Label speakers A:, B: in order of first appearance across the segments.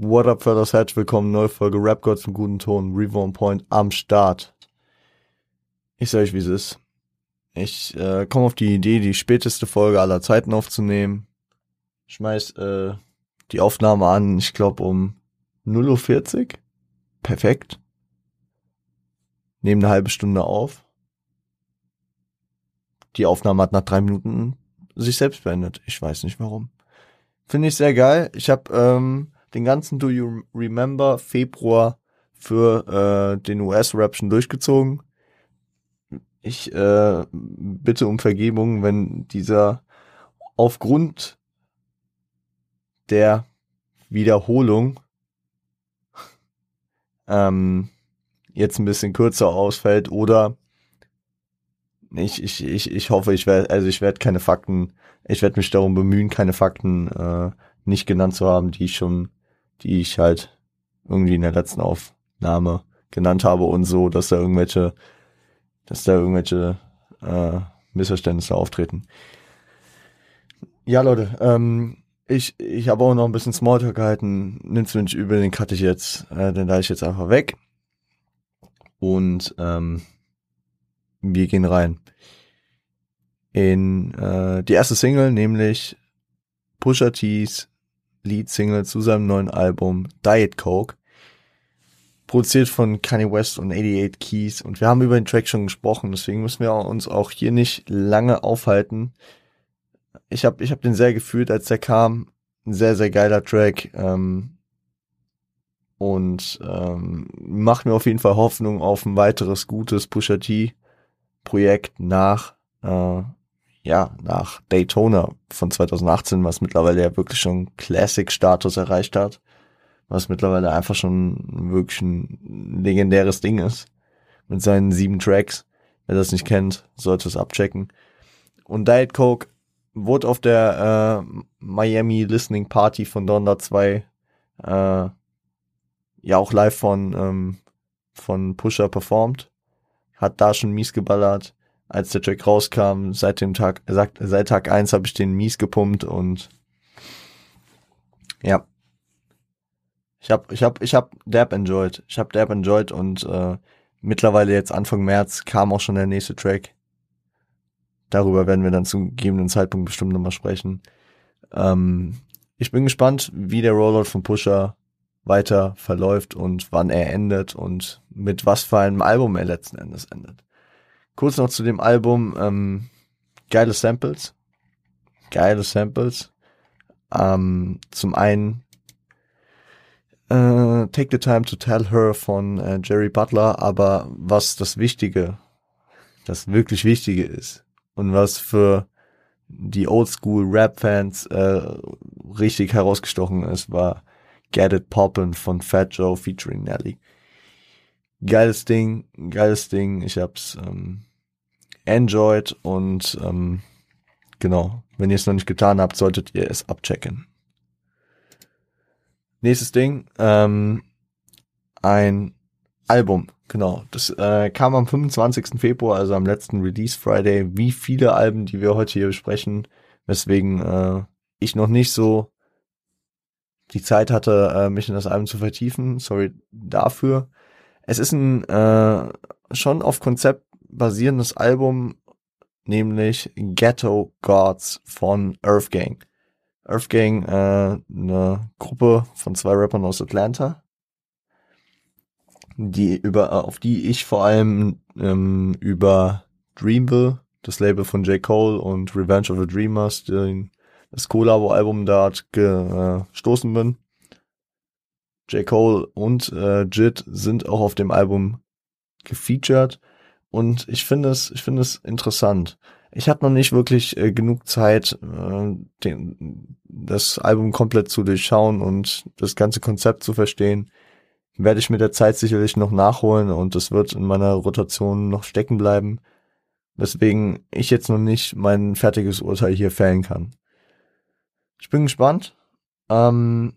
A: What up, Fellas? Herzlich willkommen, neue Folge Rap Gods im guten Ton, Reborn Point am Start. Ich sag euch, wie es ist. Ich äh, komme auf die Idee, die späteste Folge aller Zeiten aufzunehmen. Schmeiß äh, die Aufnahme an, ich glaube um 0.40 Uhr. Perfekt. Nehme eine halbe Stunde auf. Die Aufnahme hat nach drei Minuten sich selbst beendet. Ich weiß nicht warum. Finde ich sehr geil. Ich habe ähm, den ganzen Do You Remember Februar für äh, den US-Rap schon durchgezogen. Ich äh, bitte um Vergebung, wenn dieser aufgrund der Wiederholung ähm, jetzt ein bisschen kürzer ausfällt oder ich, ich, ich, ich hoffe, ich werde, also ich werde keine Fakten, ich werde mich darum bemühen, keine Fakten äh, nicht genannt zu haben, die ich schon die ich halt irgendwie in der letzten Aufnahme genannt habe und so, dass da irgendwelche, dass da irgendwelche äh, Missverständnisse auftreten. Ja, Leute, ähm, ich, ich habe auch noch ein bisschen Smalltalk gehalten. Nimm's mir nicht übel, den cutte ich jetzt, äh, den da ich jetzt einfach weg. Und ähm, wir gehen rein in äh, die erste Single, nämlich Pusha T's Lead-Single zu seinem neuen Album Diet Coke. Produziert von Kanye West und 88 Keys. Und wir haben über den Track schon gesprochen, deswegen müssen wir uns auch hier nicht lange aufhalten. Ich habe ich hab den sehr gefühlt, als der kam. Ein sehr, sehr geiler Track. Ähm, und ähm, macht mir auf jeden Fall Hoffnung auf ein weiteres gutes Pusha T Projekt nach äh, ja, nach Daytona von 2018, was mittlerweile ja wirklich schon Classic-Status erreicht hat, was mittlerweile einfach schon wirklich ein legendäres Ding ist, mit seinen sieben Tracks. Wer das nicht kennt, sollte es abchecken. Und Diet Coke wurde auf der äh, Miami Listening Party von Donda 2 äh, ja auch live von, ähm, von Pusher performt. Hat da schon mies geballert als der Track rauskam, seit dem Tag, seit, seit Tag eins habe ich den mies gepumpt und ja. Ich hab, ich hab, ich hab Dab enjoyed. Ich hab Dab enjoyed und äh, mittlerweile jetzt Anfang März kam auch schon der nächste Track. Darüber werden wir dann zu gegebenen Zeitpunkt bestimmt nochmal sprechen. Ähm, ich bin gespannt, wie der Rollout von Pusher weiter verläuft und wann er endet und mit was für einem Album er letzten Endes endet. Kurz noch zu dem Album. Ähm, geile Samples. Geile Samples. Ähm, zum einen äh, Take the Time to Tell Her von äh, Jerry Butler, aber was das Wichtige, das wirklich Wichtige ist und was für die Oldschool Rap-Fans äh, richtig herausgestochen ist, war Get It Poppin' von Fat Joe featuring Nelly. Geiles Ding, geiles Ding. Ich hab's ähm, Android und ähm, genau, wenn ihr es noch nicht getan habt, solltet ihr es abchecken. Nächstes Ding, ähm, ein Album, genau. Das äh, kam am 25. Februar, also am letzten Release Friday. Wie viele Alben, die wir heute hier besprechen, weswegen äh, ich noch nicht so die Zeit hatte, äh, mich in das Album zu vertiefen. Sorry dafür. Es ist ein äh, schon auf Konzept basierendes Album, nämlich Ghetto Gods von Earth Gang. Earth Gang, äh, eine Gruppe von zwei Rappern aus Atlanta, die über, äh, auf die ich vor allem ähm, über Dreamville, das Label von J. Cole und Revenge of the Dreamers, den, das Collabo-Album da gestoßen bin. J. Cole und äh, Jit sind auch auf dem Album gefeatured und ich finde es, ich finde es interessant. Ich hatte noch nicht wirklich äh, genug Zeit, äh, den, das Album komplett zu durchschauen und das ganze Konzept zu verstehen. Werde ich mit der Zeit sicherlich noch nachholen und es wird in meiner Rotation noch stecken bleiben. Weswegen ich jetzt noch nicht mein fertiges Urteil hier fällen kann. Ich bin gespannt. Ähm,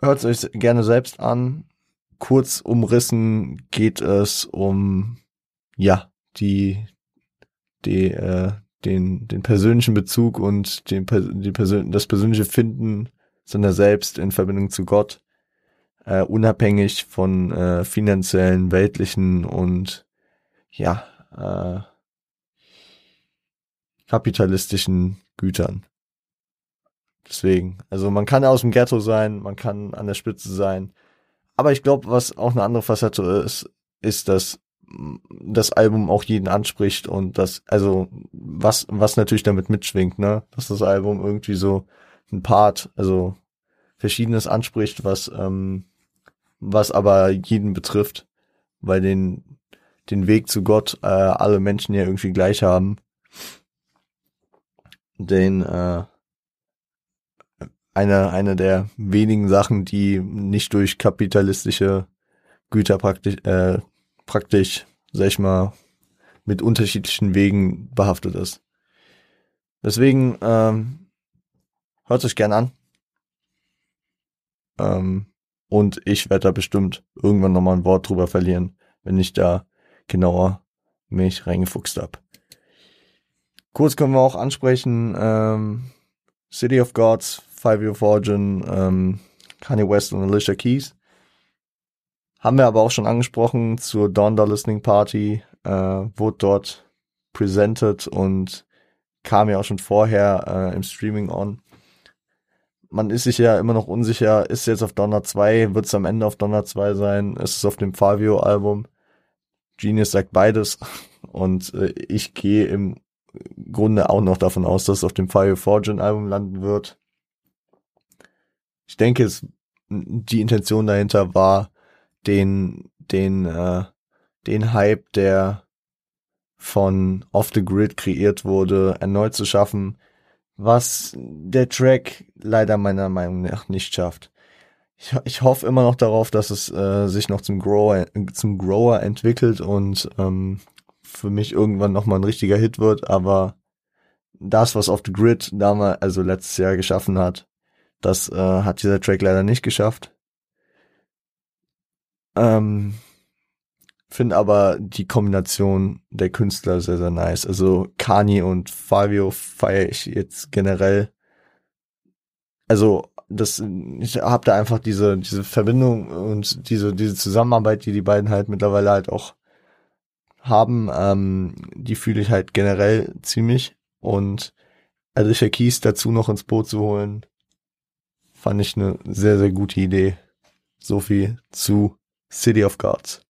A: Hört es euch gerne selbst an. Kurz umrissen geht es um ja, die, die, äh, den, den persönlichen Bezug und den, die Persön das persönliche Finden seiner selbst in Verbindung zu Gott. äh, unabhängig von äh, finanziellen, weltlichen und ja, äh, kapitalistischen Gütern. Deswegen, also man kann aus dem Ghetto sein, man kann an der Spitze sein. Aber ich glaube, was auch eine andere Facette ist, ist, dass das Album auch jeden anspricht und das, also was, was natürlich damit mitschwingt, ne, dass das Album irgendwie so ein Part, also verschiedenes anspricht, was, ähm, was aber jeden betrifft, weil den, den Weg zu Gott äh, alle Menschen ja irgendwie gleich haben. Den, äh, eine, eine der wenigen Sachen, die nicht durch kapitalistische Güter praktisch, äh, praktisch, sag ich mal, mit unterschiedlichen Wegen behaftet ist. Deswegen ähm, hört sich gern an. Ähm, und ich werde da bestimmt irgendwann nochmal ein Wort drüber verlieren, wenn ich da genauer mich reingefuchst hab. Kurz können wir auch ansprechen, ähm, City of Gods, Five Year Fortune, ähm, Kanye West und Alicia Keys. Haben wir aber auch schon angesprochen zur Donda Listening Party, äh, wurde dort presented und kam ja auch schon vorher äh, im Streaming on. Man ist sich ja immer noch unsicher, ist jetzt auf Donner 2, wird es am Ende auf Donner 2 sein, ist es auf dem Fabio Album? Genius sagt beides und äh, ich gehe im Grunde auch noch davon aus, dass es auf dem Fabio Fortune Album landen wird. Ich denke, es, die Intention dahinter war, den, den, äh, den Hype, der von Off the Grid kreiert wurde, erneut zu schaffen, was der Track leider meiner Meinung nach nicht schafft. Ich, ich hoffe immer noch darauf, dass es äh, sich noch zum Grower, zum Grower entwickelt und ähm, für mich irgendwann nochmal ein richtiger Hit wird, aber das, was Off the Grid damals, also letztes Jahr geschaffen hat, das äh, hat dieser Track leider nicht geschafft. Ähm, Finde aber die Kombination der Künstler sehr, sehr nice. Also Kanye und Fabio feiere ich jetzt generell. Also das, ich habe da einfach diese diese Verbindung und diese diese Zusammenarbeit, die die beiden halt mittlerweile halt auch haben, ähm, die fühle ich halt generell ziemlich. Und Alicia Keys dazu noch ins Boot zu holen, fand ich eine sehr, sehr gute Idee. So viel zu City of Gods.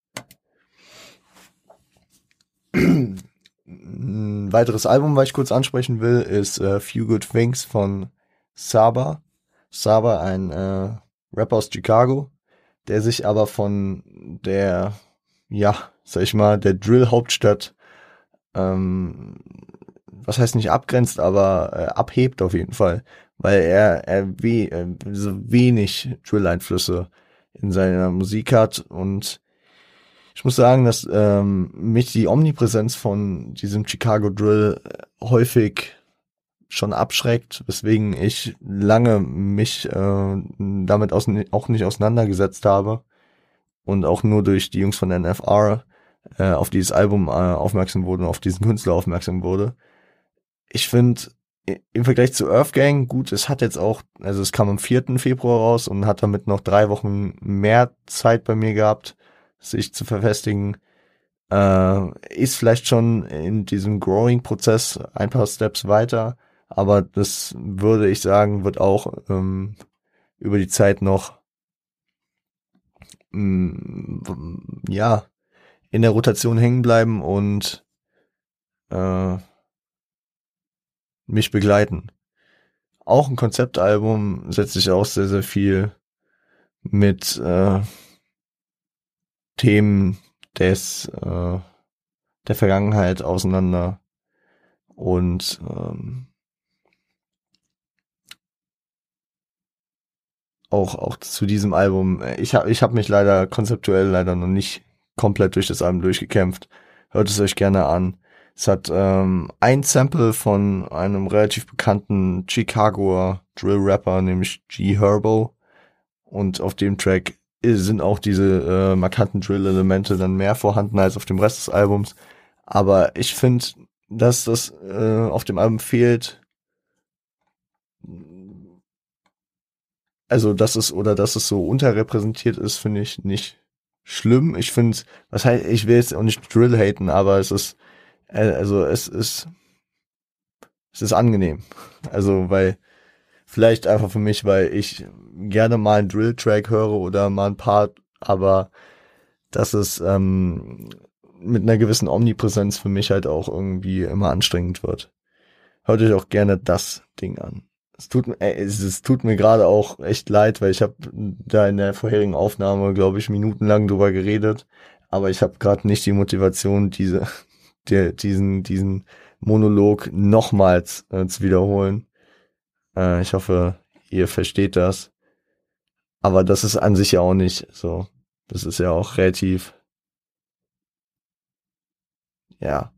A: Ein weiteres Album, was ich kurz ansprechen will, ist äh, Few Good Things von Saba. Saba, ein äh, Rapper aus Chicago, der sich aber von der, ja, sag ich mal, der Drill-Hauptstadt, ähm, was heißt nicht abgrenzt, aber äh, abhebt auf jeden Fall, weil er, er we, äh, so wenig Drill-Einflüsse in seiner Musik hat und ich muss sagen, dass ähm, mich die Omnipräsenz von diesem Chicago Drill äh, häufig schon abschreckt, weswegen ich lange mich äh, damit auch nicht auseinandergesetzt habe und auch nur durch die Jungs von NFR äh, auf dieses Album äh, aufmerksam wurde und auf diesen Künstler aufmerksam wurde. Ich finde im Vergleich zu Earthgang, gut, es hat jetzt auch, also es kam am 4. Februar raus und hat damit noch drei Wochen mehr Zeit bei mir gehabt, sich zu verfestigen. Äh, ist vielleicht schon in diesem Growing-Prozess ein paar Steps weiter, aber das würde ich sagen, wird auch ähm, über die Zeit noch mm, ja in der Rotation hängen bleiben und äh, mich begleiten. Auch ein Konzeptalbum setzt sich auch sehr, sehr viel mit äh, Themen des äh, der Vergangenheit auseinander und ähm, auch auch zu diesem Album. Ich habe ich habe mich leider konzeptuell leider noch nicht komplett durch das Album durchgekämpft. Hört es euch gerne an. Es hat ähm, ein Sample von einem relativ bekannten Chicagoer Drill-Rapper, nämlich G Herbo. Und auf dem Track sind auch diese äh, markanten Drill-Elemente dann mehr vorhanden als auf dem Rest des Albums. Aber ich finde, dass das äh, auf dem Album fehlt, also dass es oder dass es so unterrepräsentiert ist, finde ich nicht schlimm. Ich finde, was heißt, ich will jetzt auch nicht Drill haten, aber es ist, also es ist, es ist angenehm. Also weil vielleicht einfach für mich, weil ich gerne mal einen Drill-Track höre oder mal ein Part, aber dass es ähm, mit einer gewissen Omnipräsenz für mich halt auch irgendwie immer anstrengend wird. Hört euch auch gerne das Ding an. Es tut, äh, es, es tut mir gerade auch echt leid, weil ich habe da in der vorherigen Aufnahme, glaube ich, minutenlang drüber geredet, aber ich habe gerade nicht die Motivation, diese, der, diesen, diesen Monolog nochmals äh, zu wiederholen. Äh, ich hoffe, ihr versteht das. Aber das ist an sich ja auch nicht so. Das ist ja auch relativ, ja,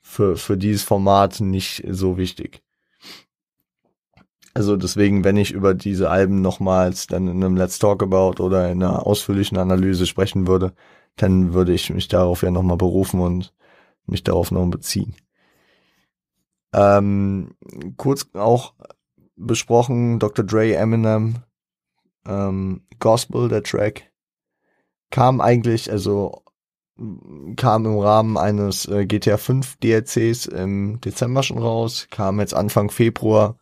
A: für, für dieses Format nicht so wichtig. Also deswegen, wenn ich über diese Alben nochmals dann in einem Let's Talk About oder in einer ausführlichen Analyse sprechen würde, dann würde ich mich darauf ja nochmal berufen und mich darauf noch beziehen. Ähm, kurz auch besprochen, Dr. Dre, Eminem, ähm, Gospel, der Track, kam eigentlich, also kam im Rahmen eines äh, GTA 5 DLCs im Dezember schon raus, kam jetzt Anfang Februar,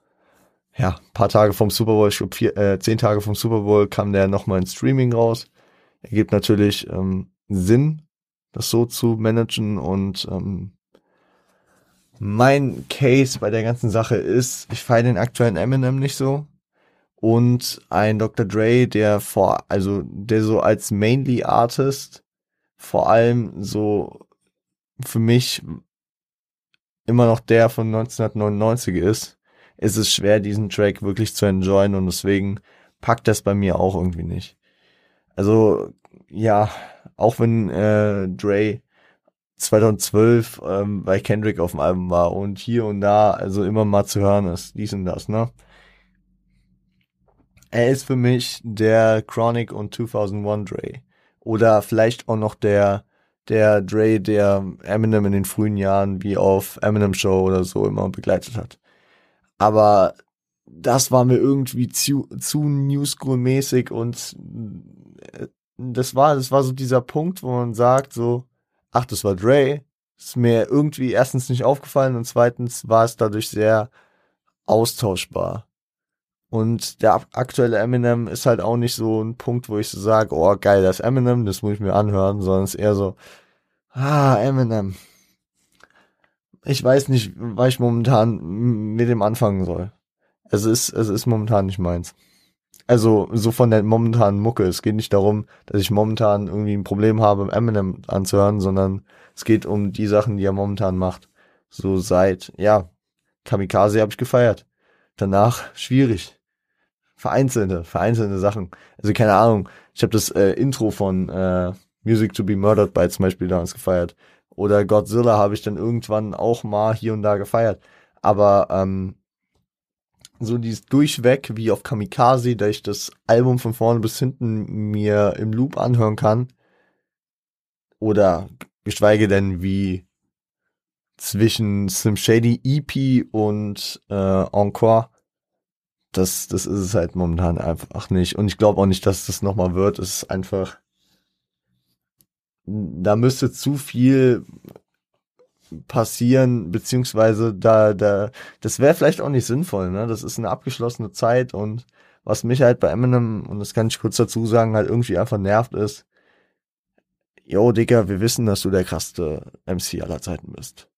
A: ja, paar Tage vom Super Bowl, ich glaube äh, zehn Tage vom Super Bowl kam der nochmal in Streaming raus. Ergibt natürlich ähm, Sinn, das so zu managen und ähm, mein Case bei der ganzen Sache ist, ich feiere den aktuellen Eminem nicht so. Und ein Dr. Dre, der vor, also der so als Mainly Artist vor allem so für mich immer noch der von 1999 ist, ist es schwer, diesen Track wirklich zu enjoyen und deswegen packt das bei mir auch irgendwie nicht. Also, ja, auch wenn äh, Dre 2012 ähm, bei Kendrick auf dem Album war und hier und da also immer mal zu hören ist, dies und das, ne? Er ist für mich der Chronic und 2001 Dre. Oder vielleicht auch noch der, der Dre, der Eminem in den frühen Jahren wie auf Eminem Show oder so immer begleitet hat. Aber das war mir irgendwie zu, zu New School mäßig und äh, das war, das war so dieser Punkt, wo man sagt so, ach, das war Dre, ist mir irgendwie erstens nicht aufgefallen und zweitens war es dadurch sehr austauschbar. Und der aktuelle Eminem ist halt auch nicht so ein Punkt, wo ich so sage, oh geil, das Eminem, das muss ich mir anhören, sondern es ist eher so, ah, Eminem. Ich weiß nicht, was ich momentan mit dem anfangen soll. Es ist, es ist momentan nicht meins. Also so von der momentanen Mucke. Es geht nicht darum, dass ich momentan irgendwie ein Problem habe, Eminem anzuhören, sondern es geht um die Sachen, die er momentan macht. So seit, ja, Kamikaze habe ich gefeiert. Danach schwierig. Vereinzelte, vereinzelte Sachen. Also keine Ahnung. Ich habe das äh, Intro von äh, Music to be Murdered by zum Beispiel damals gefeiert. Oder Godzilla habe ich dann irgendwann auch mal hier und da gefeiert. Aber ähm, so dieses durchweg wie auf Kamikaze, da ich das Album von vorne bis hinten mir im Loop anhören kann. Oder geschweige denn wie zwischen Slim Shady EP und äh, Encore. Das, das ist es halt momentan einfach nicht. Und ich glaube auch nicht, dass das nochmal wird. Es ist einfach, da müsste zu viel passieren, beziehungsweise da, da, das wäre vielleicht auch nicht sinnvoll, ne? Das ist eine abgeschlossene Zeit und was mich halt bei Eminem, und das kann ich kurz dazu sagen, halt irgendwie einfach nervt ist, yo, Digga, wir wissen, dass du der krasseste MC aller Zeiten bist.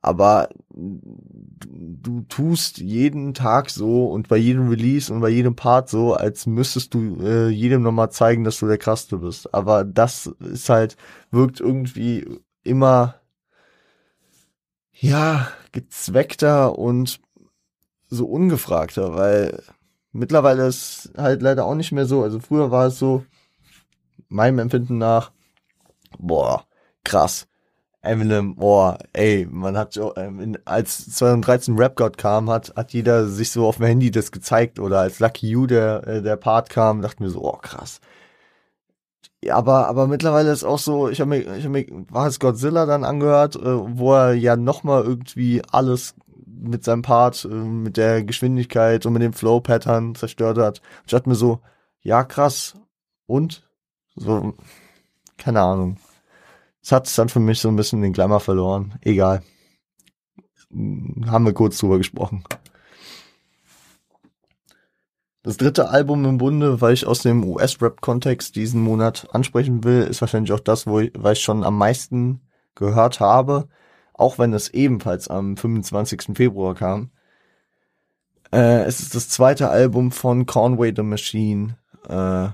A: Aber du tust jeden Tag so und bei jedem Release und bei jedem Part so, als müsstest du äh, jedem nochmal zeigen, dass du der krasseste bist. Aber das ist halt, wirkt irgendwie immer ja, gezweckter und so ungefragter, weil mittlerweile ist halt leider auch nicht mehr so. Also früher war es so, meinem Empfinden nach, boah, krass. Eminem, boah, ey, man hat ähm, als 2013 Rap God kam, hat, hat jeder sich so auf dem Handy das gezeigt oder als Lucky You der, äh, der Part kam, dachten wir so, oh krass. Ja, aber, aber mittlerweile ist auch so, ich habe mir, ich hab mir, war es Godzilla dann angehört, äh, wo er ja nochmal irgendwie alles mit seinem Part, äh, mit der Geschwindigkeit und mit dem Flow-Pattern zerstört hat. Ich dachte mir so, ja krass. Und? So, keine Ahnung. Es hat dann für mich so ein bisschen den Glamour verloren. Egal. Haben wir kurz drüber gesprochen. Das dritte Album im Bunde, weil ich aus dem US-Rap-Kontext diesen Monat ansprechen will, ist wahrscheinlich auch das, wo ich, weil ich schon am meisten gehört habe, auch wenn es ebenfalls am 25. Februar kam. Äh, es ist das zweite Album von Conway the Machine, äh,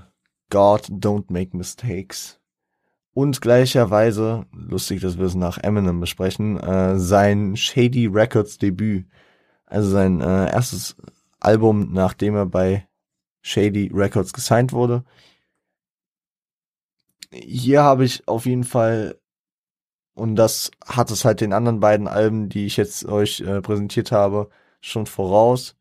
A: God Don't Make Mistakes. Und gleicherweise, lustig, dass wir es nach Eminem besprechen, äh, sein Shady Records Debüt. Also sein äh, erstes Album, nachdem er bei Shady Records gesigned wurde. Hier habe ich auf jeden Fall, und das hat es halt den anderen beiden Alben, die ich jetzt euch äh, präsentiert habe, schon voraus.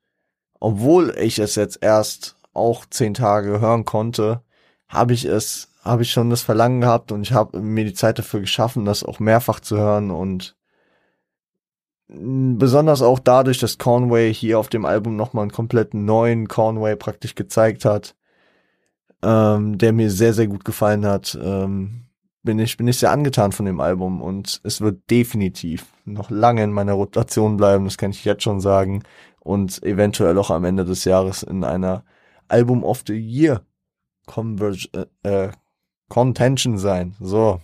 A: Obwohl ich es jetzt erst auch zehn Tage hören konnte, habe ich es, habe ich schon das Verlangen gehabt und ich habe mir die Zeit dafür geschaffen, das auch mehrfach zu hören und besonders auch dadurch, dass Conway hier auf dem Album nochmal einen kompletten neuen Conway praktisch gezeigt hat, ähm, der mir sehr, sehr gut gefallen hat, ähm, bin ich, bin ich sehr angetan von dem Album und es wird definitiv noch lange in meiner Rotation bleiben, das kann ich jetzt schon sagen und eventuell auch am Ende des Jahres in einer Album of the Year Converge, äh, äh, Contention sein. So,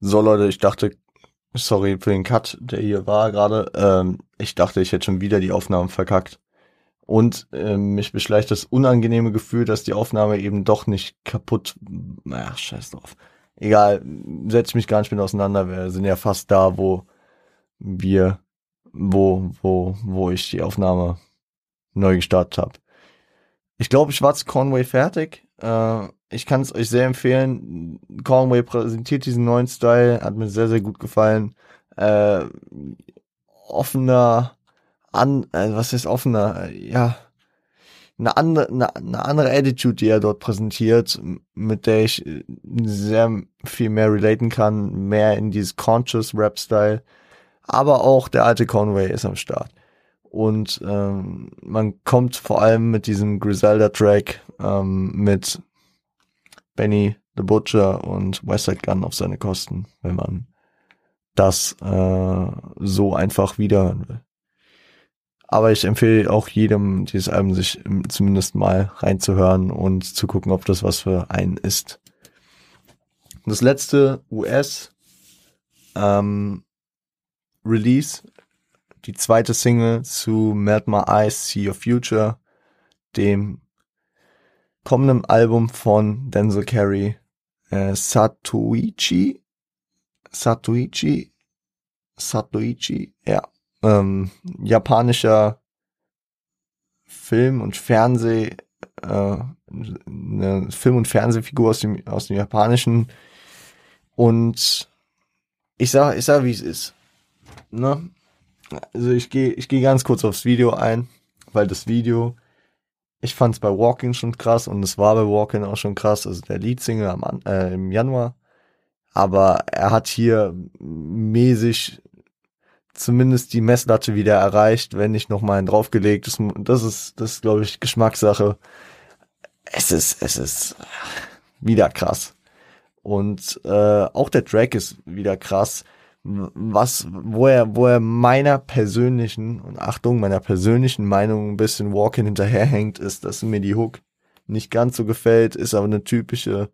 A: So Leute, ich dachte, sorry für den Cut, der hier war gerade. Ähm, ich dachte, ich hätte schon wieder die Aufnahmen verkackt. Und ähm, mich beschleicht das unangenehme Gefühl, dass die Aufnahme eben doch nicht kaputt. Ach, scheiß drauf. Egal, setz mich gar nicht mit auseinander. Wir sind ja fast da, wo wir, wo, wo, wo ich die Aufnahme neu gestartet habe. Ich glaube, ich war zu Conway fertig. Äh, ich kann es euch sehr empfehlen. Conway präsentiert diesen neuen Style, hat mir sehr, sehr gut gefallen. Äh, offener, an, äh, was ist offener? Ja, eine andere, eine, eine andere Attitude, die er dort präsentiert, mit der ich äh, sehr viel mehr relaten kann, mehr in dieses Conscious Rap-Style. Aber auch der alte Conway ist am Start. Und ähm, man kommt vor allem mit diesem Griselda-Track ähm, mit Benny the Butcher und Westside Gun auf seine Kosten, wenn man das äh, so einfach wiederhören will. Aber ich empfehle auch jedem, dieses Album sich zumindest mal reinzuhören und zu gucken, ob das was für einen ist. Das letzte US ähm, Release, die zweite Single zu Melt My Eyes, See Your Future, dem kommenden Album von Denzel Carey, äh, Satoichi, Satoichi, Satoichi, ja, ähm, japanischer Film- und Fernseh, äh, eine Film- und Fernsehfigur aus dem, aus dem Japanischen. Und ich sag, ich sag, wie es ist. Ne? Also ich gehe, ich gehe ganz kurz aufs Video ein, weil das Video ich fand es bei Walking schon krass und es war bei Walking auch schon krass, also der Leadsingle am, äh, im Januar. Aber er hat hier mäßig zumindest die Messlatte wieder erreicht, wenn nicht noch mal einen draufgelegt. Das, das ist, das ist, glaube ich, Geschmackssache. Es ist, es ist wieder krass. Und äh, auch der Track ist wieder krass was, wo er, wo er meiner persönlichen, und Achtung, meiner persönlichen Meinung ein bisschen Walking hinterherhängt, ist, dass mir die Hook nicht ganz so gefällt, ist aber eine typische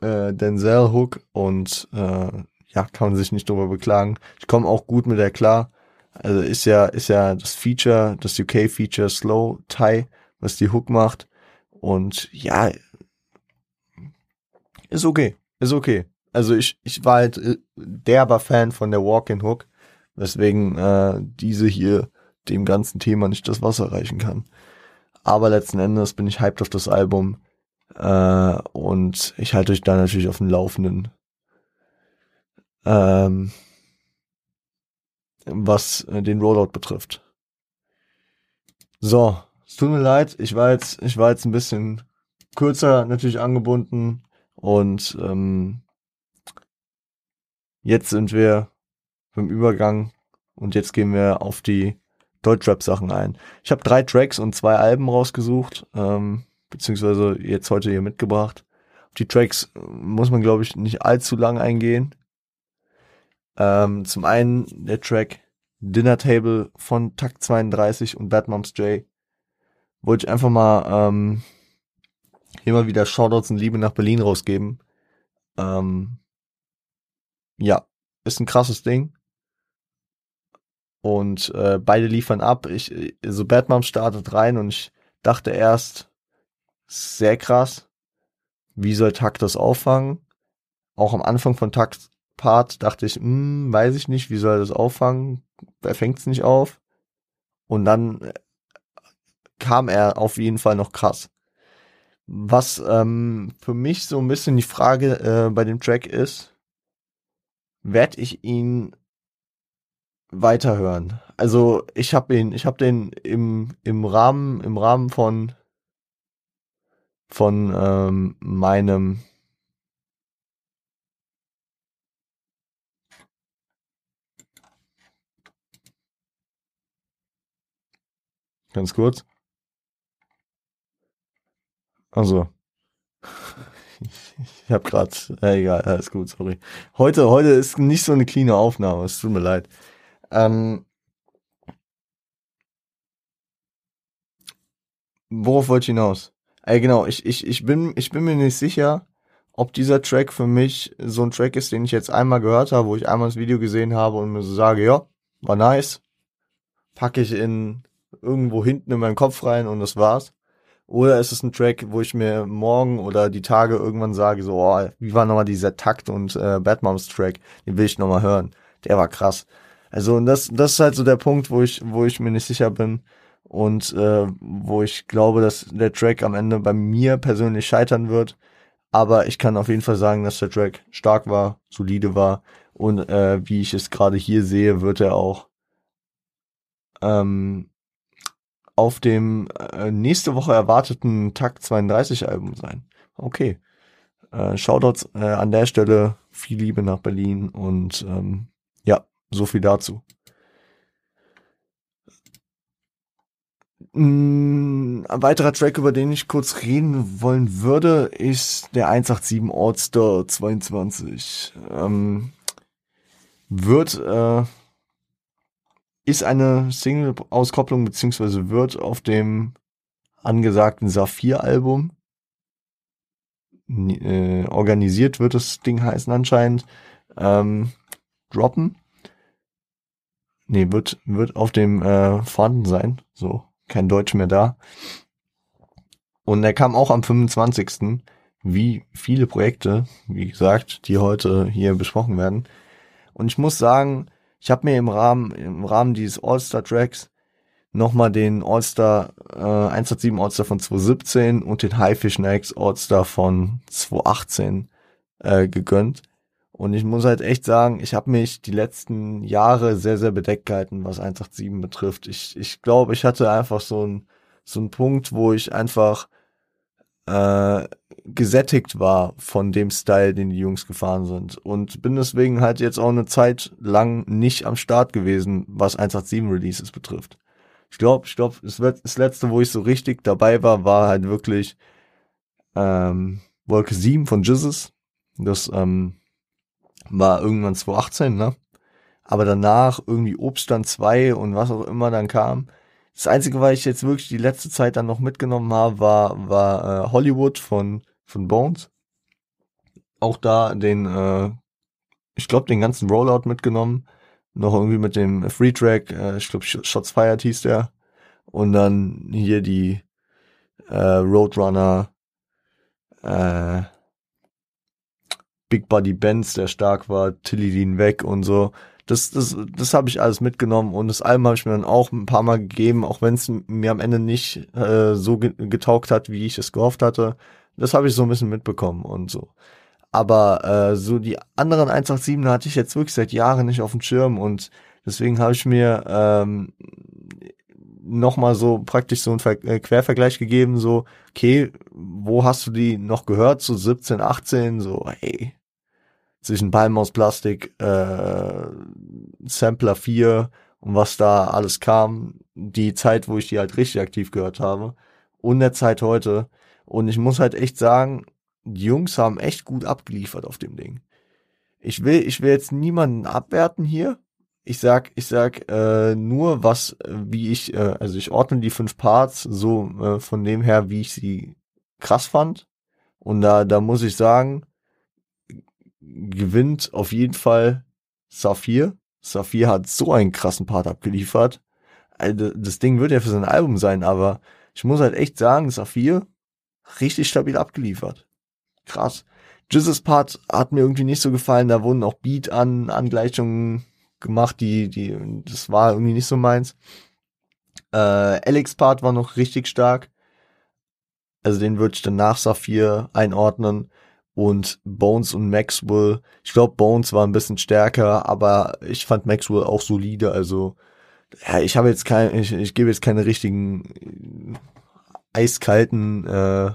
A: äh, Denzel-Hook und äh, ja, kann man sich nicht drüber beklagen. Ich komme auch gut mit der klar. Also ist ja, ist ja das Feature, das UK-Feature Slow Tie, was die Hook macht. Und ja, ist okay. Ist okay. Also ich, ich war halt äh, derber Fan von der Walk-in Hook, weswegen äh, diese hier dem ganzen Thema nicht das Wasser reichen kann. Aber letzten Endes bin ich hyped auf das Album äh, und ich halte euch da natürlich auf dem Laufenden. Ähm, was äh, den Rollout betrifft. So, es tut mir leid, ich war jetzt, ich war jetzt ein bisschen kürzer natürlich angebunden und ähm, jetzt sind wir im Übergang und jetzt gehen wir auf die Deutschrap-Sachen ein. Ich habe drei Tracks und zwei Alben rausgesucht, ähm, beziehungsweise jetzt heute hier mitgebracht. Auf die Tracks muss man, glaube ich, nicht allzu lang eingehen. Ähm, zum einen der Track Dinner Table von Takt 32 und Bad Moms J. Wollte ich einfach mal ähm, hier mal wieder Shoutouts und Liebe nach Berlin rausgeben. Ähm, ja, ist ein krasses Ding. Und äh, beide liefern ab. Ich, so Moms startet rein und ich dachte erst, sehr krass. Wie soll Takt das auffangen? Auch am Anfang von Takt Part dachte ich, hm, weiß ich nicht, wie soll das auffangen? Er fängt es nicht auf. Und dann äh, kam er auf jeden Fall noch krass. Was ähm, für mich so ein bisschen die Frage äh, bei dem Track ist, werde ich ihn weiterhören? Also ich habe ihn, ich habe den im im Rahmen im Rahmen von von ähm, meinem ganz kurz also. Ich habe gerade, äh, egal, alles gut, sorry. Heute, heute ist nicht so eine cleane Aufnahme, es tut mir leid. Ähm, worauf wollte ich hinaus? Ey, genau, ich, ich, ich, bin, ich bin mir nicht sicher, ob dieser Track für mich so ein Track ist, den ich jetzt einmal gehört habe, wo ich einmal das Video gesehen habe und mir so sage, ja, war nice, packe ich in irgendwo hinten in meinen Kopf rein und das war's. Oder ist es ein Track, wo ich mir morgen oder die Tage irgendwann sage, so, oh, wie war nochmal dieser Takt und äh, Bad Moms Track, den will ich nochmal hören. Der war krass. Also und das, das ist halt so der Punkt, wo ich, wo ich mir nicht sicher bin und äh, wo ich glaube, dass der Track am Ende bei mir persönlich scheitern wird. Aber ich kann auf jeden Fall sagen, dass der Track stark war, solide war und äh, wie ich es gerade hier sehe, wird er auch ähm, auf dem äh, nächste Woche erwarteten Takt 32 Album sein. Okay. Äh, Shoutouts äh, an der Stelle. Viel Liebe nach Berlin und ähm, ja, so viel dazu. Mm, ein weiterer Track, über den ich kurz reden wollen würde, ist der 187 All-Star 22. Ähm, wird äh, ist eine Single-Auskopplung beziehungsweise wird auf dem angesagten Saphir-Album äh, organisiert wird das Ding heißen anscheinend ähm, droppen. Nee, wird wird auf dem äh, vorhanden sein. So, kein Deutsch mehr da. Und er kam auch am 25. Wie viele Projekte, wie gesagt, die heute hier besprochen werden. Und ich muss sagen, ich habe mir im Rahmen, im Rahmen dieses All-Star-Tracks nochmal den All-Star, äh, 107 All-Star von 2017 und den Haifish Snacks All-Star von 2018 äh, gegönnt. Und ich muss halt echt sagen, ich habe mich die letzten Jahre sehr, sehr bedeckt gehalten, was 187 betrifft. Ich, ich glaube, ich hatte einfach so ein so ein Punkt, wo ich einfach äh, gesättigt war von dem Style, den die Jungs gefahren sind. Und bin deswegen halt jetzt auch eine Zeit lang nicht am Start gewesen, was 187 Releases betrifft. Ich glaube, ich glaube, das, letzte, wo ich so richtig dabei war, war halt wirklich ähm, Wolke 7 von Jizzes. Das ähm, war irgendwann 2018, ne? Aber danach irgendwie Obststand 2 und was auch immer dann kam, das Einzige, was ich jetzt wirklich die letzte Zeit dann noch mitgenommen habe, war, war äh, Hollywood von, von Bones. Auch da den, äh, ich glaube, den ganzen Rollout mitgenommen. Noch irgendwie mit dem Free Track, äh, ich glaube, Shots Fired hieß der. Und dann hier die äh, Roadrunner, äh, Big Buddy Benz, der stark war, Tilly Dean weg und so das, das, das habe ich alles mitgenommen und das Album habe ich mir dann auch ein paar Mal gegeben, auch wenn es mir am Ende nicht äh, so ge getaugt hat, wie ich es gehofft hatte. Das habe ich so ein bisschen mitbekommen und so. Aber äh, so die anderen 187 hatte ich jetzt wirklich seit Jahren nicht auf dem Schirm und deswegen habe ich mir ähm, nochmal so praktisch so einen Ver äh, Quervergleich gegeben, so, okay, wo hast du die noch gehört? So 17, 18, so, hey, zwischen Palm aus Plastik, äh, Sampler 4 und was da alles kam, die Zeit, wo ich die halt richtig aktiv gehört habe und der Zeit heute. Und ich muss halt echt sagen, die Jungs haben echt gut abgeliefert auf dem Ding. Ich will, ich will jetzt niemanden abwerten hier. Ich sag, ich sag äh, nur was, wie ich, äh, also ich ordne die fünf Parts so äh, von dem her, wie ich sie krass fand. Und da, da muss ich sagen, gewinnt auf jeden Fall Saphir. Saphir hat so einen krassen Part abgeliefert. Also das Ding wird ja für sein Album sein, aber ich muss halt echt sagen, Saphir richtig stabil abgeliefert. Krass. Jizzes Part hat mir irgendwie nicht so gefallen. Da wurden auch Beat an Angleichungen gemacht, die, die, das war irgendwie nicht so meins. Äh, Alex Part war noch richtig stark. Also den würde ich dann nach Saphir einordnen. Und Bones und Maxwell. Ich glaube, Bones war ein bisschen stärker, aber ich fand Maxwell auch solide. Also, ja, ich habe jetzt kein, ich, ich gebe jetzt keine richtigen eiskalten äh,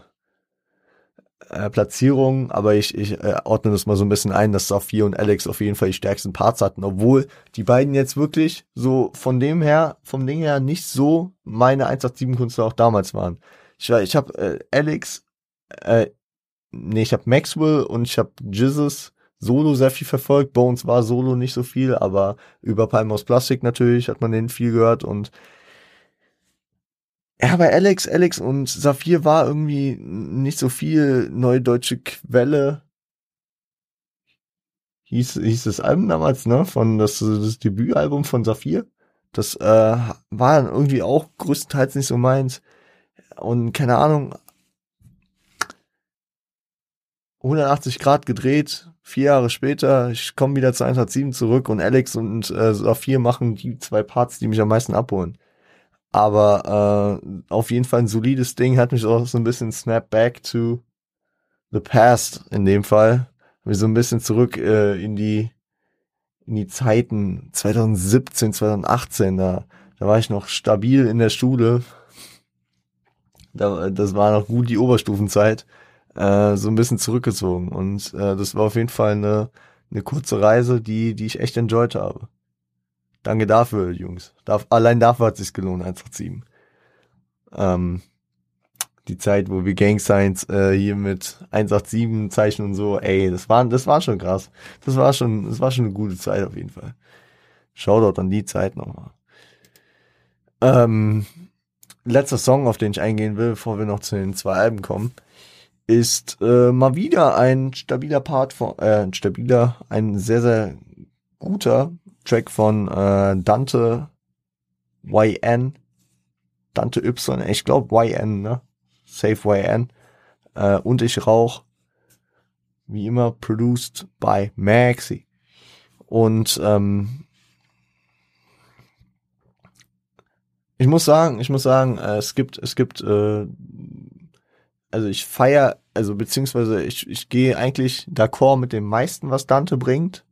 A: äh, Platzierungen, aber ich, ich äh, ordne das mal so ein bisschen ein, dass Saphir und Alex auf jeden Fall die stärksten Parts hatten, obwohl die beiden jetzt wirklich so von dem her, vom Ding her nicht so meine 187 Künstler auch damals waren. Ich, ich habe äh, Alex, äh, nee, ich habe Maxwell und ich habe Jizzes Solo sehr viel verfolgt. Bones war Solo nicht so viel, aber über Palm aus Plastik natürlich hat man den viel gehört und ja, bei Alex, Alex und Saphir war irgendwie nicht so viel neue deutsche Quelle. Hieß, hieß das Album damals, ne? Von das, das Debütalbum von Saphir. Das äh, war dann irgendwie auch größtenteils nicht so meins. Und keine Ahnung, 180 Grad gedreht, vier Jahre später, ich komme wieder zu 107 zurück und Alex und äh, Saphir machen die zwei Parts, die mich am meisten abholen. Aber äh, auf jeden Fall ein solides Ding, hat mich auch so ein bisschen snap back to the past in dem Fall. Wir so ein bisschen zurück äh, in die in die Zeiten 2017, 2018, da, da war ich noch stabil in der Schule. Da, das war noch gut die Oberstufenzeit, äh, so ein bisschen zurückgezogen. Und äh, das war auf jeden Fall eine, eine kurze Reise, die, die ich echt enjoyed habe. Danke dafür, Jungs. Darf, allein dafür hat es sich gelohnt, 187. Ähm, die Zeit, wo wir Gang Science äh, hier mit 187 zeichnen und so, ey, das war, das war schon krass. Das war schon, das war schon eine gute Zeit auf jeden Fall. Shoutout an die Zeit nochmal. Ähm, letzter Song, auf den ich eingehen will, bevor wir noch zu den zwei Alben kommen, ist äh, mal wieder ein stabiler Part von, äh, ein stabiler, ein sehr, sehr guter Track von äh, Dante YN. Dante Y, ich glaube YN, ne? Safe YN. Äh, und ich rauch. Wie immer produced by Maxi. Und ähm, ich muss sagen, ich muss sagen, äh, es gibt, es gibt, äh, also ich feier, also beziehungsweise ich, ich gehe eigentlich d'accord mit dem meisten, was Dante bringt.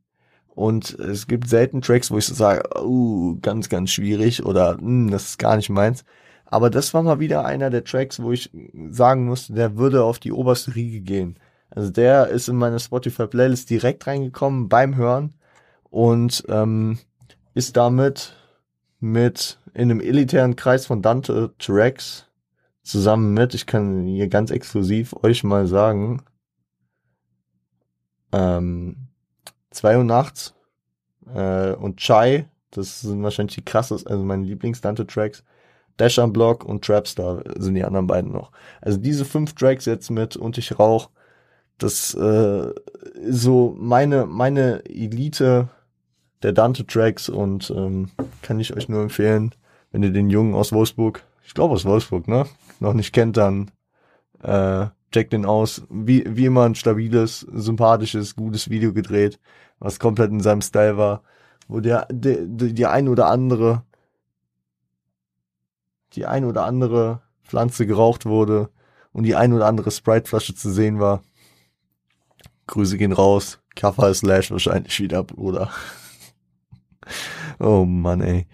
A: Und es gibt selten Tracks, wo ich so sage, uh, ganz, ganz schwierig oder mm, das ist gar nicht meins. Aber das war mal wieder einer der Tracks, wo ich sagen musste, der würde auf die oberste Riege gehen. Also der ist in meine Spotify-Playlist direkt reingekommen beim Hören und ähm, ist damit mit in einem elitären Kreis von Dante Tracks zusammen mit, ich kann hier ganz exklusiv euch mal sagen, ähm, 2 Uhr nachts äh, und Chai, das sind wahrscheinlich die krassesten, also meine Lieblings-Dante-Tracks. Dash am Block und Trapstar sind die anderen beiden noch. Also diese fünf Tracks jetzt mit und ich rauch, das äh, so meine meine Elite der Dante Tracks und ähm, kann ich euch nur empfehlen, wenn ihr den Jungen aus Wolfsburg, ich glaube aus Wolfsburg, ne, noch nicht kennt, dann äh, checkt den aus. Wie wie immer ein stabiles, sympathisches, gutes Video gedreht was komplett in seinem Style war, wo der, die, die, die ein oder andere, die ein oder andere Pflanze geraucht wurde und die ein oder andere Sprite-Flasche zu sehen war. Grüße gehen raus. Kaffer Slash wahrscheinlich wieder, Bruder. oh Mann, ey.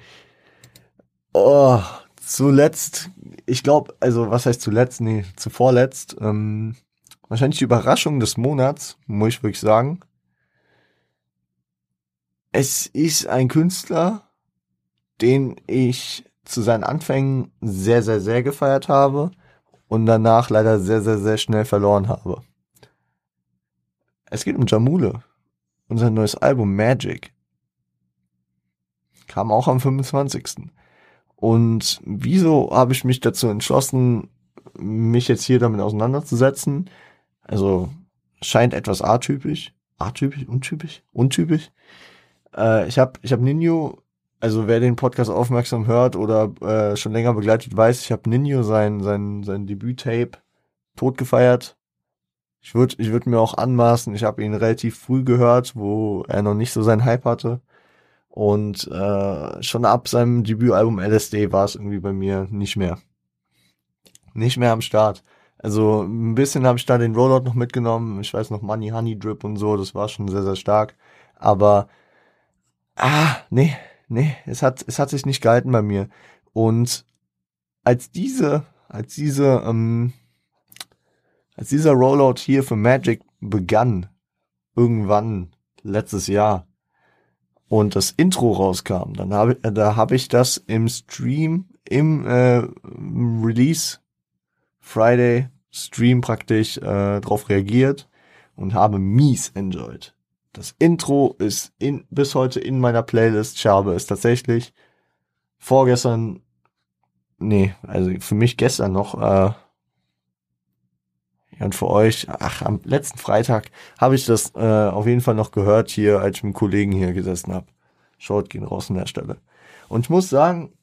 A: Oh, zuletzt, ich glaube, also was heißt zuletzt? Nee, zuvorletzt, ähm, wahrscheinlich die Überraschung des Monats, muss ich wirklich sagen es ist ein Künstler, den ich zu seinen Anfängen sehr, sehr, sehr gefeiert habe und danach leider sehr, sehr, sehr schnell verloren habe. Es geht um Jamule. Unser neues Album Magic. Kam auch am 25. Und wieso habe ich mich dazu entschlossen, mich jetzt hier damit auseinanderzusetzen? Also scheint etwas atypisch. Atypisch? Untypisch? Untypisch? Äh, ich habe ich hab Nino, also wer den Podcast aufmerksam hört oder äh, schon länger begleitet, weiß, ich habe Nino sein, sein, sein Debüt-Tape tot gefeiert. Ich würde ich würd mir auch anmaßen, ich habe ihn relativ früh gehört, wo er noch nicht so seinen Hype hatte. Und äh, schon ab seinem Debütalbum LSD war es irgendwie bei mir nicht mehr. Nicht mehr am Start. Also ein bisschen habe ich da den Rollout noch mitgenommen. Ich weiß noch Money Honey Drip und so, das war schon sehr, sehr stark. Aber ah, nee, nee, es hat, es hat sich nicht gehalten bei mir. Und als diese, als diese, ähm, als dieser Rollout hier für Magic begann, irgendwann letztes Jahr, und das Intro rauskam, dann habe äh, da habe ich das im Stream im äh, Release Friday Stream praktisch äh, drauf reagiert und habe mies enjoyed. Das Intro ist in, bis heute in meiner Playlist. Ich habe es tatsächlich vorgestern, nee, also für mich gestern noch, äh, und für euch, ach, am letzten Freitag habe ich das äh, auf jeden Fall noch gehört hier, als ich mit einem Kollegen hier gesessen habe. Schaut, gehen raus an der Stelle. Und ich muss sagen,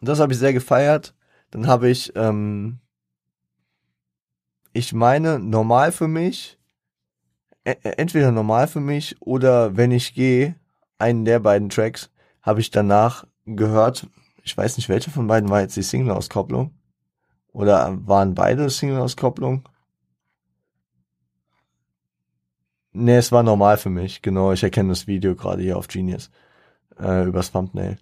A: das habe ich sehr gefeiert. Dann habe ich, ähm, ich meine, normal für mich E-, e entweder normal für mich oder wenn ich gehe, einen der beiden Tracks habe ich danach gehört. Ich weiß nicht, welche von beiden war jetzt die Single-Auskopplung. Oder waren beide Single-Auskopplung? Nee, es war normal für mich. Genau, ich erkenne das Video gerade hier auf Genius. Äh, übers Thumbnail.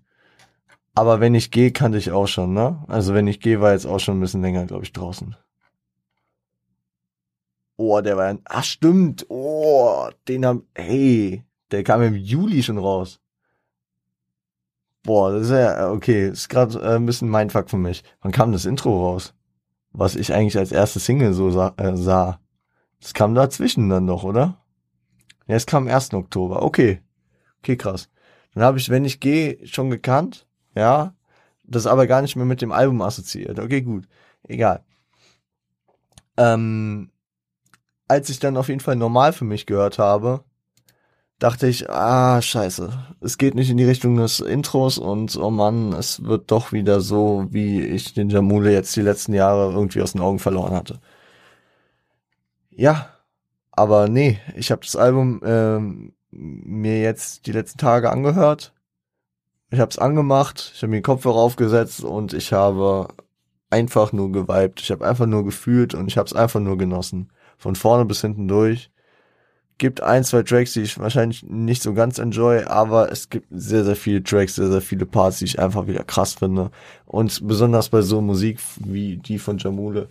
A: Aber wenn ich gehe, kannte ich auch schon, ne? Also wenn ich gehe, war jetzt auch schon ein bisschen länger, glaube ich, draußen. Oh, der war ein, ach stimmt, oh, den haben, hey, der kam im Juli schon raus. Boah, das ist ja, okay, ist gerade äh, ein bisschen Mindfuck für mich. Wann kam das Intro raus? Was ich eigentlich als erste Single so sah. Äh, sah. Das kam dazwischen dann doch, oder? Ja, es kam am 1. Oktober. Okay. Okay, krass. Dann habe ich, wenn ich gehe, schon gekannt. Ja. Das aber gar nicht mehr mit dem Album assoziiert. Okay, gut. Egal. Ähm, als ich dann auf jeden Fall normal für mich gehört habe, dachte ich, ah, scheiße, es geht nicht in die Richtung des Intros und oh Mann, es wird doch wieder so, wie ich den Jamule jetzt die letzten Jahre irgendwie aus den Augen verloren hatte. Ja, aber nee, ich habe das Album ähm, mir jetzt die letzten Tage angehört. Ich habe es angemacht, ich habe mir den Kopfhörer aufgesetzt und ich habe einfach nur geweibt. Ich habe einfach nur gefühlt und ich habe es einfach nur genossen von vorne bis hinten durch. Gibt ein, zwei Tracks, die ich wahrscheinlich nicht so ganz enjoy, aber es gibt sehr, sehr viele Tracks, sehr, sehr viele Parts, die ich einfach wieder krass finde. Und besonders bei so Musik wie die von Jamule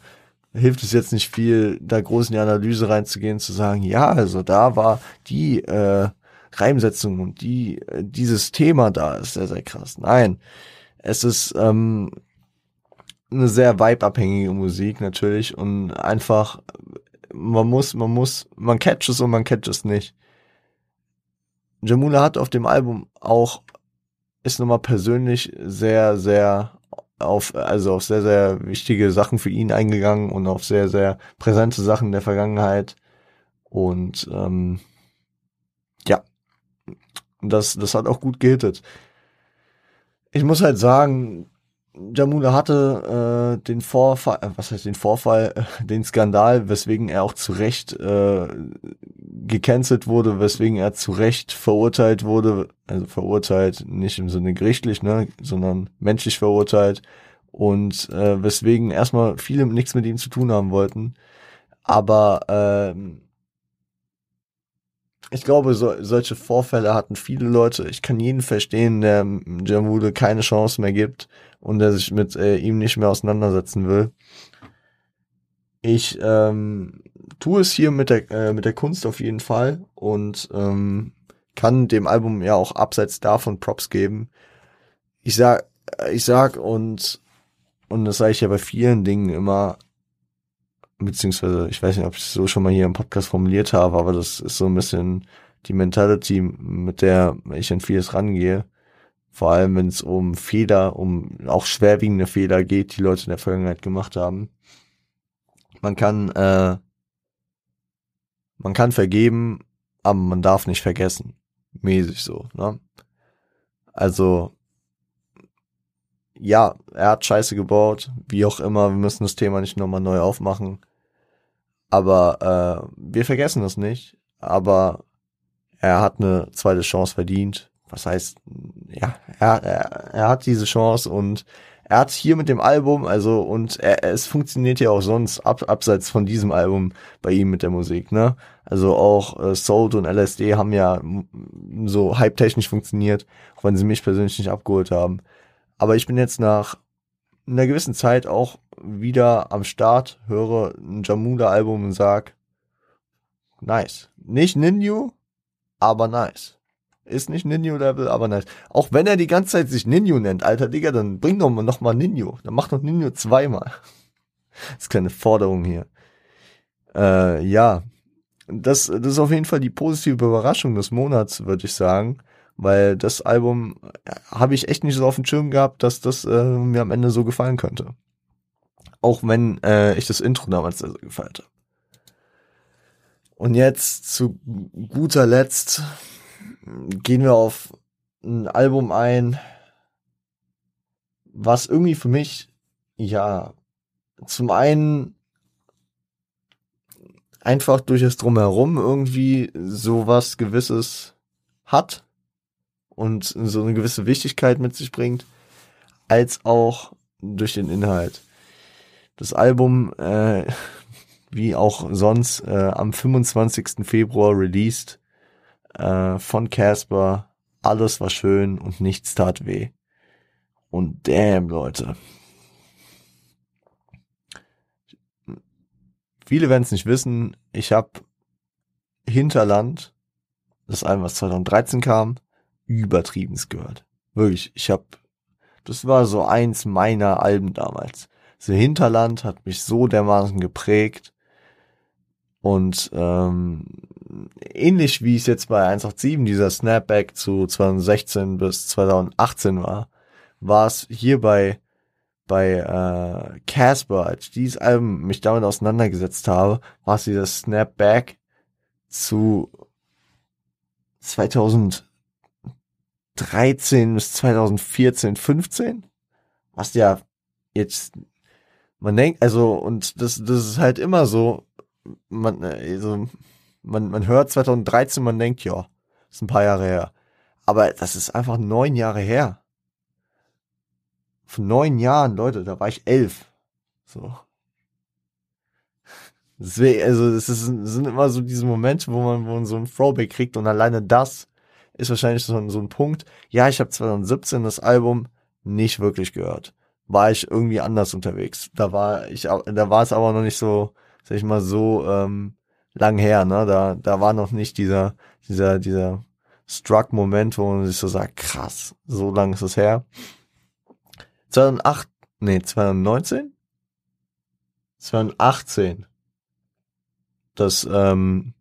A: hilft es jetzt nicht viel, da groß in die Analyse reinzugehen, zu sagen, ja, also da war die äh, Reimsetzung und die äh, dieses Thema da ist sehr, sehr krass. Nein, es ist ähm, eine sehr vibe-abhängige Musik natürlich und einfach man muss, man muss, man catcht es und man catcht es nicht. Jamula hat auf dem Album auch, ist nochmal persönlich sehr, sehr auf, also auf sehr, sehr wichtige Sachen für ihn eingegangen und auf sehr, sehr präsente Sachen der Vergangenheit. Und ähm, ja, das, das hat auch gut gehittet. Ich muss halt sagen, Jamula hatte äh, den Vorfall, äh, was heißt den Vorfall, äh, den Skandal, weswegen er auch zu Recht äh, gecancelt wurde, weswegen er zu Recht verurteilt wurde, also verurteilt nicht im Sinne gerichtlich, ne, sondern menschlich verurteilt und äh, weswegen erstmal viele nichts mit ihm zu tun haben wollten. Aber ähm, ich glaube, so, solche Vorfälle hatten viele Leute. Ich kann jeden verstehen, der Jamude keine Chance mehr gibt und der sich mit äh, ihm nicht mehr auseinandersetzen will. Ich ähm, tue es hier mit der, äh, mit der Kunst auf jeden Fall und ähm, kann dem Album ja auch abseits davon Props geben. Ich sag, ich sag und, und das sage ich ja bei vielen Dingen immer, beziehungsweise ich weiß nicht, ob ich es so schon mal hier im Podcast formuliert habe, aber das ist so ein bisschen die Mentality, mit der ich an vieles rangehe. Vor allem, wenn es um Fehler, um auch schwerwiegende Fehler geht, die Leute in der Vergangenheit gemacht haben. Man kann, äh, man kann vergeben, aber man darf nicht vergessen. Mäßig so, ne? Also, ja, er hat Scheiße gebaut, wie auch immer, wir müssen das Thema nicht nochmal neu aufmachen. Aber äh, wir vergessen das nicht. Aber er hat eine zweite Chance verdient. Was heißt, ja, er, er, er hat diese Chance und er hat hier mit dem Album, also und er, es funktioniert ja auch sonst ab, abseits von diesem Album bei ihm mit der Musik, ne? Also auch äh, Soul und LSD haben ja so hype-technisch funktioniert, auch wenn sie mich persönlich nicht abgeholt haben. Aber ich bin jetzt nach einer gewissen Zeit auch wieder am Start, höre ein Jamula-Album und sag, nice. Nicht Ninju, aber nice. Ist nicht Ninju-Level, aber nice. Auch wenn er die ganze Zeit sich Ninju nennt, alter Digga, dann bring doch mal noch mal Ninju. Dann mach doch Ninju zweimal. Das ist keine Forderung hier. Äh, ja. Das, das ist auf jeden Fall die positive Überraschung des Monats, würde ich sagen. Weil das Album äh, habe ich echt nicht so auf dem Schirm gehabt, dass das äh, mir am Ende so gefallen könnte. Auch wenn äh, ich das Intro damals sehr, sehr gefeiert habe. Und jetzt zu guter Letzt gehen wir auf ein Album ein, was irgendwie für mich, ja, zum einen einfach durch das Drumherum irgendwie sowas Gewisses hat und so eine gewisse Wichtigkeit mit sich bringt, als auch durch den Inhalt. Das Album äh, wie auch sonst äh, am 25. Februar released äh, von Casper. Alles war schön und nichts tat weh. Und damn, Leute. Viele werden es nicht wissen. Ich habe Hinterland, das Album, was 2013 kam, übertriebens gehört. Wirklich, ich habe, das war so eins meiner Alben damals. The Hinterland hat mich so dermaßen geprägt. Und ähm, ähnlich wie es jetzt bei 187 dieser Snapback zu 2016 bis 2018 war, war es hier bei bei äh, Casper, als ich dieses Album mich damit auseinandergesetzt habe, war es dieser Snapback zu 2013 bis 2014, 15, was ja jetzt man denkt, also und das das ist halt immer so, man, also, man, man hört 2013, man denkt, ja, ist ein paar Jahre her. Aber das ist einfach neun Jahre her. Von neun Jahren, Leute, da war ich elf. So. Deswegen, also, es sind immer so diese Momente, wo man, wo man so ein Throwback kriegt und alleine das ist wahrscheinlich so, so ein Punkt. Ja, ich habe 2017 das Album nicht wirklich gehört. War ich irgendwie anders unterwegs. Da war ich, da war es aber noch nicht so, sag ich mal, so ähm, lang her, ne? Da, da war noch nicht dieser, dieser, dieser Struck-Moment, wo man sich so sagt, krass, so lang ist es her. 2008, nee, 2019? 2018. Das ähm,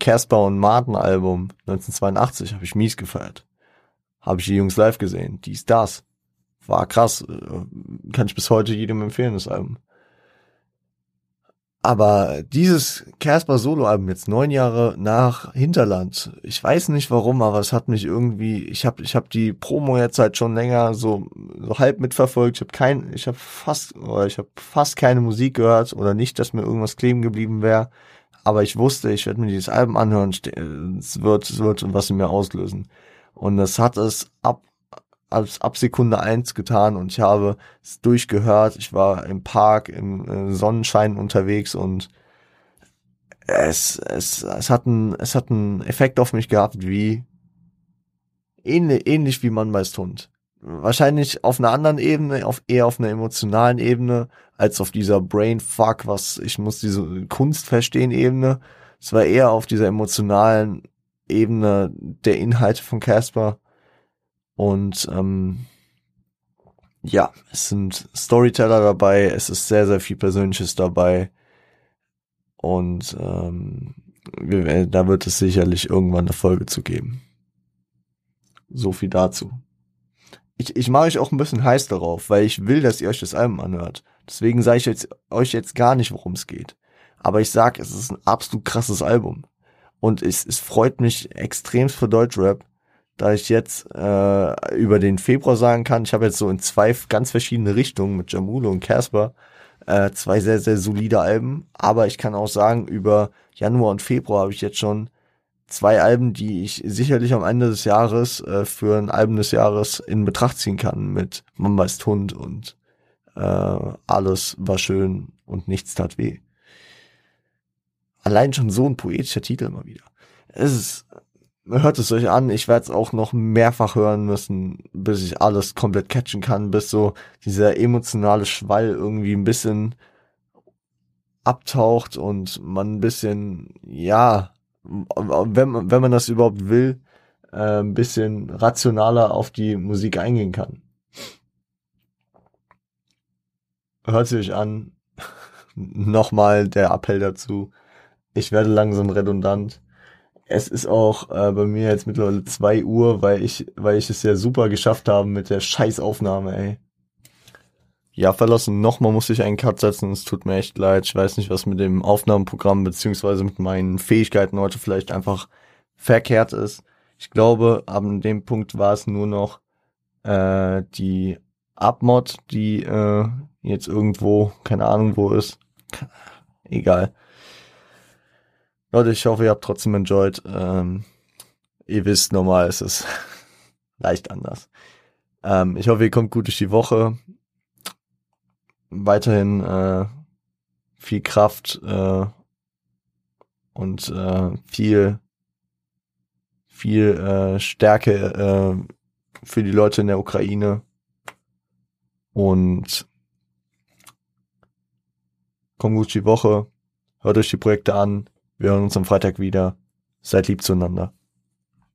A: Casper und Martin Album 1982 habe ich mies gefeiert. Habe ich die Jungs live gesehen. Dies, das. War krass. Äh, kann ich bis heute jedem empfehlen, das Album. Aber dieses Casper Solo-Album jetzt neun Jahre nach Hinterland, ich weiß nicht warum, aber es hat mich irgendwie, ich habe ich hab die Promo jetzt halt schon länger so, so halb mitverfolgt. Ich habe kein, ich habe fast, ich habe fast keine Musik gehört oder nicht, dass mir irgendwas kleben geblieben wäre. Aber ich wusste, ich werde mir dieses Album anhören, es wird, es wird was in mir auslösen. Und das hat es ab als ab Sekunde eins getan und ich habe es durchgehört. Ich war im Park im äh, Sonnenschein unterwegs und es, es, es hat einen, es hat einen Effekt auf mich gehabt wie ähnlich, ähnlich wie man meist Hund. Wahrscheinlich auf einer anderen Ebene, auf eher auf einer emotionalen Ebene, als auf dieser Brainfuck, was ich muss diese Kunst verstehen Ebene. Es war eher auf dieser emotionalen, Ebene der Inhalte von Casper. Und ähm, ja, es sind Storyteller dabei, es ist sehr, sehr viel Persönliches dabei. Und ähm, da wird es sicherlich irgendwann eine Folge zu geben. So viel dazu. Ich, ich mache euch auch ein bisschen heiß darauf, weil ich will, dass ihr euch das Album anhört. Deswegen sage ich jetzt, euch jetzt gar nicht, worum es geht. Aber ich sag, es ist ein absolut krasses Album. Und es, es freut mich extrem für Deutschrap, da ich jetzt äh, über den Februar sagen kann, ich habe jetzt so in zwei ganz verschiedene Richtungen mit Jamulo und Casper äh, zwei sehr, sehr solide Alben. Aber ich kann auch sagen, über Januar und Februar habe ich jetzt schon zwei Alben, die ich sicherlich am Ende des Jahres äh, für ein Album des Jahres in Betracht ziehen kann mit Mama ist Hund und äh, alles war schön und nichts tat weh. Allein schon so ein poetischer Titel mal wieder. Es ist, hört es euch an, ich werde es auch noch mehrfach hören müssen, bis ich alles komplett catchen kann, bis so dieser emotionale Schwall irgendwie ein bisschen abtaucht und man ein bisschen, ja, wenn, wenn man das überhaupt will, äh, ein bisschen rationaler auf die Musik eingehen kann. Hört sich an. Nochmal der Appell dazu. Ich werde langsam redundant. Es ist auch äh, bei mir jetzt mittlerweile zwei Uhr, weil ich, weil ich es ja super geschafft habe mit der Scheißaufnahme, ey. Ja, verlassen. Nochmal muss ich einen Cut setzen. Es tut mir echt leid. Ich weiß nicht, was mit dem Aufnahmeprogramm beziehungsweise mit meinen Fähigkeiten heute vielleicht einfach verkehrt ist. Ich glaube, ab dem Punkt war es nur noch äh, die Abmod, die äh, jetzt irgendwo, keine Ahnung wo ist. Egal. Leute, ich hoffe, ihr habt trotzdem enjoyed. Ähm, ihr wisst, normal ist es leicht anders. Ähm, ich hoffe, ihr kommt gut durch die Woche weiterhin äh, viel Kraft äh, und äh, viel viel äh, Stärke äh, für die Leute in der Ukraine und kommt gut die Woche, hört euch die Projekte an, wir hören uns am Freitag wieder, seid lieb zueinander.